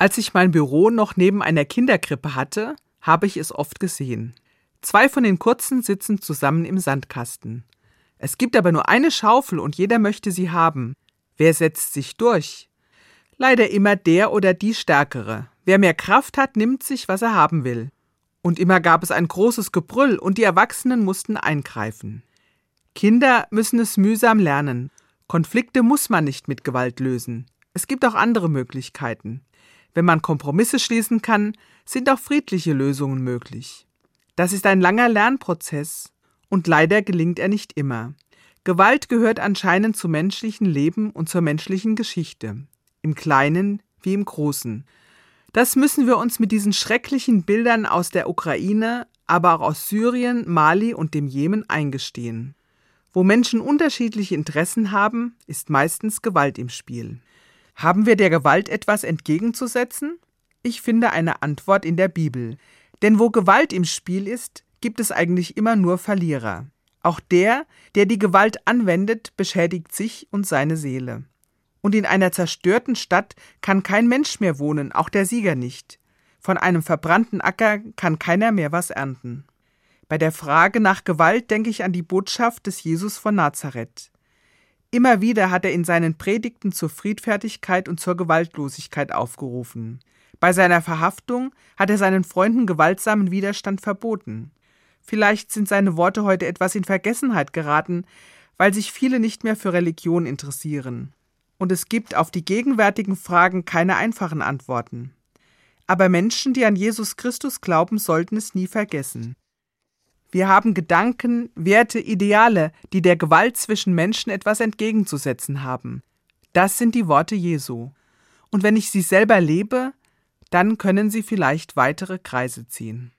Als ich mein Büro noch neben einer Kinderkrippe hatte, habe ich es oft gesehen. Zwei von den Kurzen sitzen zusammen im Sandkasten. Es gibt aber nur eine Schaufel und jeder möchte sie haben. Wer setzt sich durch? Leider immer der oder die Stärkere. Wer mehr Kraft hat, nimmt sich, was er haben will. Und immer gab es ein großes Gebrüll und die Erwachsenen mussten eingreifen. Kinder müssen es mühsam lernen. Konflikte muss man nicht mit Gewalt lösen. Es gibt auch andere Möglichkeiten. Wenn man Kompromisse schließen kann, sind auch friedliche Lösungen möglich. Das ist ein langer Lernprozess und leider gelingt er nicht immer. Gewalt gehört anscheinend zum menschlichen Leben und zur menschlichen Geschichte, im Kleinen wie im Großen. Das müssen wir uns mit diesen schrecklichen Bildern aus der Ukraine, aber auch aus Syrien, Mali und dem Jemen eingestehen. Wo Menschen unterschiedliche Interessen haben, ist meistens Gewalt im Spiel. Haben wir der Gewalt etwas entgegenzusetzen? Ich finde eine Antwort in der Bibel. Denn wo Gewalt im Spiel ist, gibt es eigentlich immer nur Verlierer. Auch der, der die Gewalt anwendet, beschädigt sich und seine Seele. Und in einer zerstörten Stadt kann kein Mensch mehr wohnen, auch der Sieger nicht. Von einem verbrannten Acker kann keiner mehr was ernten. Bei der Frage nach Gewalt denke ich an die Botschaft des Jesus von Nazareth. Immer wieder hat er in seinen Predigten zur Friedfertigkeit und zur Gewaltlosigkeit aufgerufen. Bei seiner Verhaftung hat er seinen Freunden gewaltsamen Widerstand verboten. Vielleicht sind seine Worte heute etwas in Vergessenheit geraten, weil sich viele nicht mehr für Religion interessieren. Und es gibt auf die gegenwärtigen Fragen keine einfachen Antworten. Aber Menschen, die an Jesus Christus glauben, sollten es nie vergessen. Wir haben Gedanken, Werte, Ideale, die der Gewalt zwischen Menschen etwas entgegenzusetzen haben. Das sind die Worte Jesu. Und wenn ich sie selber lebe, dann können sie vielleicht weitere Kreise ziehen.